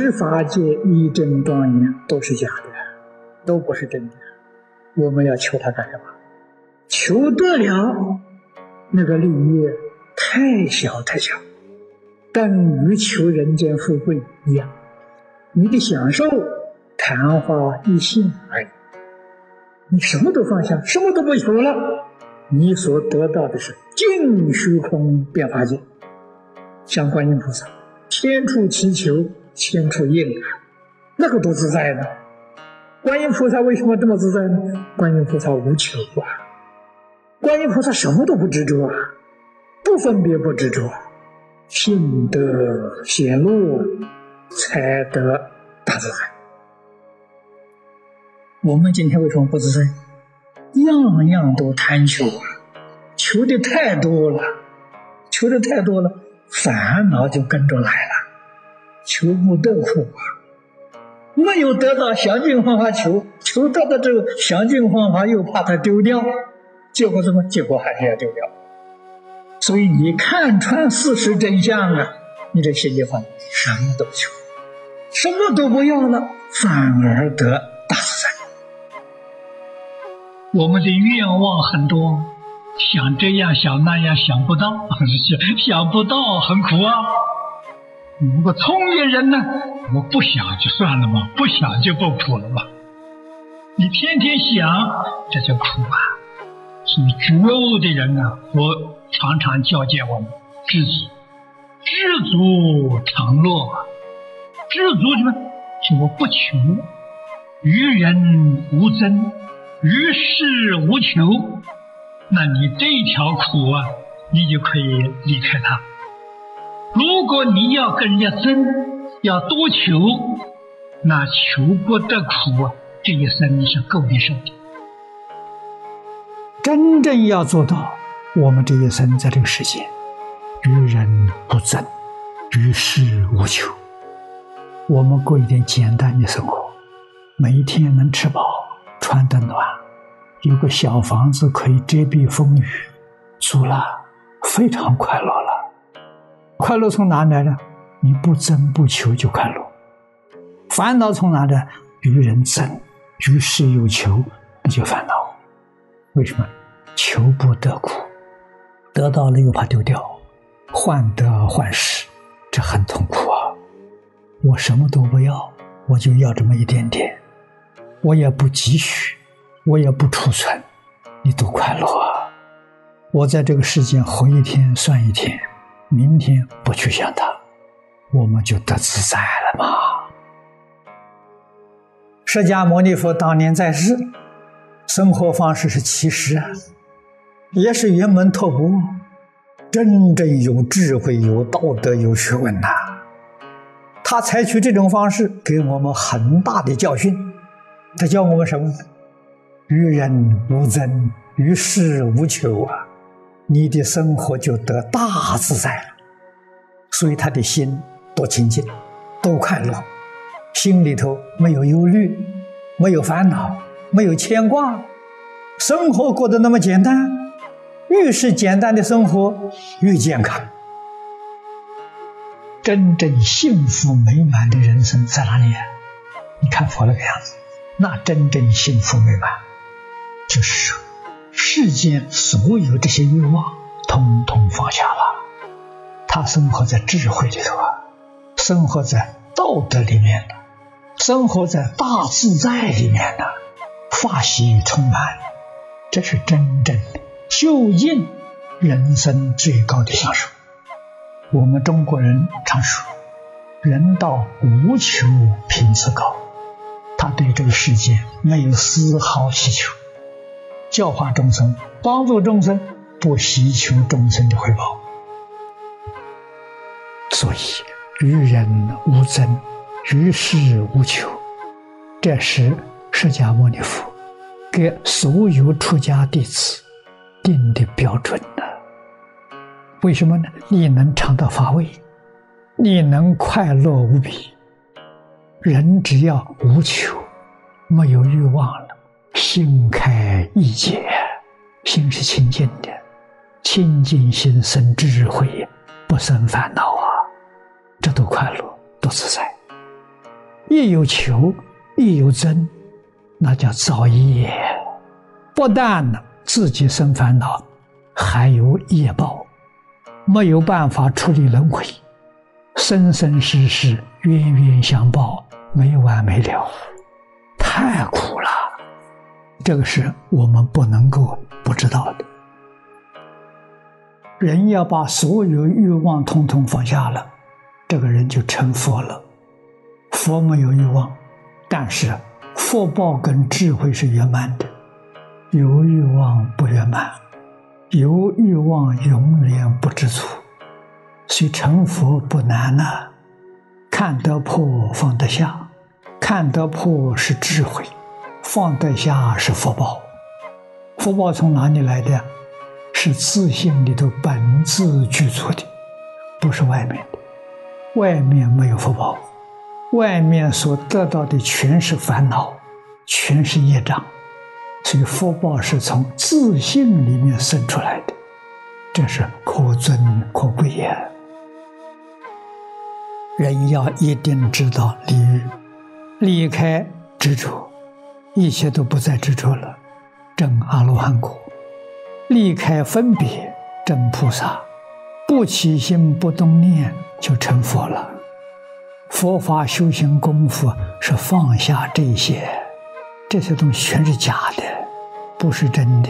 十法界一真庄严都是假的，都不是真的。我们要求他干什么？求得了那个利益太小太小，等于求人间富贵一样。你的享受昙花一现而已，你什么都放下，什么都不求了，你所得到的是净虚空变化界，像观音菩萨，千处祈求。千处应啊，那个多自在呢！观音菩萨为什么这么自在呢？观音菩萨无求啊，观音菩萨什么都不执着啊，不分别不执着，信德显露，才得大自在。我们今天为什么不自在？样样都贪求啊，求的太多了，求的太多了，烦恼就跟着来了。求不得苦啊！没有得到详尽方法求，求到的这个详尽方法又怕它丢掉，结果什么？结果还是要丢掉。所以你看穿事实真相啊，你这心里话什么都求，什么都不要了，反而得大自在。我们的愿望很多，想这样想那样想不到，想想不到很苦啊。如果聪明人呢？我不想就算了嘛，不想就不苦了嘛。你天天想，这就苦啊。所以觉悟的人呢，我常常教诫我们：知足，知足常乐。知足什么？就我不求，于人无争，于事无求。那你这条苦啊，你就可以离开它。如果你要跟人家争，要多求，那求不得苦啊！这一生你是够你受的。真正要做到，我们这一生在这个世界，与人不争，与世无求。我们过一点简单的生活，每一天能吃饱、穿得暖，有个小房子可以遮蔽风雨，住了非常快乐了。快乐从哪来呢？你不争不求就快乐。烦恼从哪来？与人争，与事有求，那就烦恼。为什么？求不得苦，得到了又怕丢掉，患得患失，这很痛苦啊！我什么都不要，我就要这么一点点，我也不积蓄，我也不储存，你多快乐啊！我在这个世间活一天算一天。明天不去想它，我们就得自在了嘛。释迦牟尼佛当年在世，生活方式是其实啊，也是圆门托钵，真正有智慧、有道德、有学问呐。他采取这种方式，给我们很大的教训。他教我们什么？与人无争，与世无求啊。你的生活就得大自在了，所以他的心多清净，多快乐，心里头没有忧虑，没有烦恼，没有牵挂，生活过得那么简单。越是简单的生活，越健康。真正幸福美满的人生在哪里？你看佛那个样子，那真正幸福美满，就是说。世间所有这些欲望，通通放下了。他生活在智慧里头啊，生活在道德里面的，生活在大自在里面的，法喜充满。这是真正的究竟人生最高的享受。我们中国人常说：“人道无求品质高。”他对这个世界没有丝毫需求。教化众生，帮助众生，不希求众生的回报。所以，与人无争，与世无求，这是释迦牟尼佛给所有出家弟子定的标准呢。为什么呢？你能尝到法味，你能快乐无比。人只要无求，没有欲望了。心开意解，心是清净的，清净心生智慧，不生烦恼啊，这多快乐，多自在。一有求，一有争，那叫造业。不但自己生烦恼，还有业报，没有办法处理轮回，生生世世冤冤相报，没完没了，太苦了。这个是我们不能够不知道的。人要把所有欲望统统放下了，这个人就成佛了。佛没有欲望，但是福报跟智慧是圆满的。有欲望不圆满，有欲望永远不知足。所以成佛不难呐，看得破放得下，看得破是智慧，放得下是福报。福报从哪里来的？是自信里头本自具足的，不是外面的。外面没有福报，外面所得到的全是烦恼，全是业障。所以福报是从自信里面生出来的，这是可尊可贵呀。人要一定知道离，离开执着，一切都不再执着了，证阿罗汉果。离开分别，证菩萨，不起心不动念就成佛了。佛法修行功夫是放下这些，这些东西全是假的，不是真的。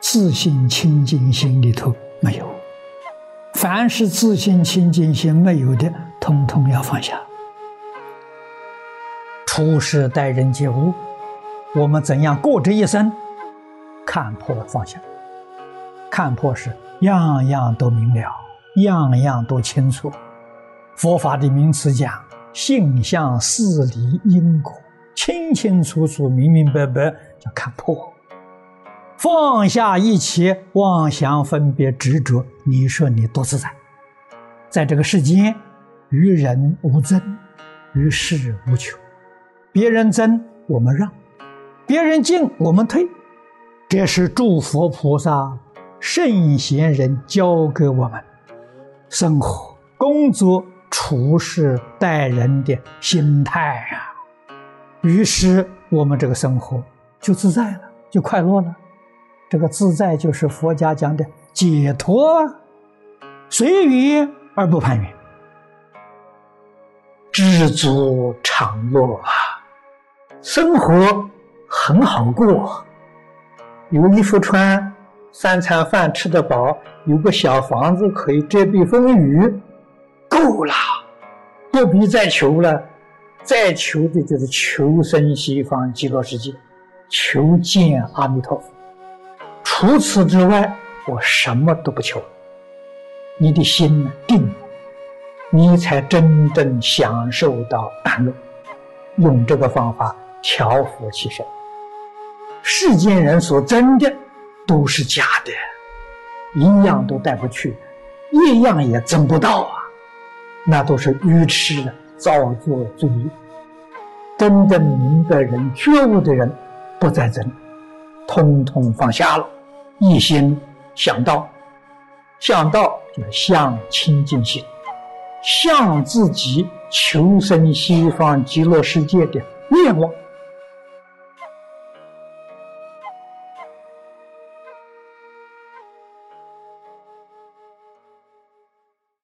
自信清净心里头没有，凡是自信清净心没有的，通通要放下。处事待人接物，我们怎样过这一生？看破了放下。看破是样样都明了，样样都清楚。佛法的名词讲性相事理因果，清清楚楚、明明白白，叫看破。放下一切妄想、分别、执着，你说你多自在？在这个世间，与人无争，与世无求。别人争，我们让；别人进，我们退。这是诸佛菩萨。圣贤人教给我们生活、工作、处事、待人的心态啊，于是我们这个生活就自在了，就快乐了。这个自在就是佛家讲的解脱，随缘而不攀缘，知足常乐啊，生活很好过，有衣服穿。三餐饭吃得饱，有个小房子可以遮避风雨，够了，不必再求了。再求的就是求生西方极乐世界，求见阿弥陀佛。除此之外，我什么都不求。你的心定，你才真正享受到安乐。用这个方法调伏其身。世间人所争的。都是假的，一样都带不去，一样也争不到啊！那都是愚痴的造作罪业。真正明白人、觉悟的人，不再争，通通放下了，一心想到，想到就是向清净心，向自己求生西方极乐世界的愿望。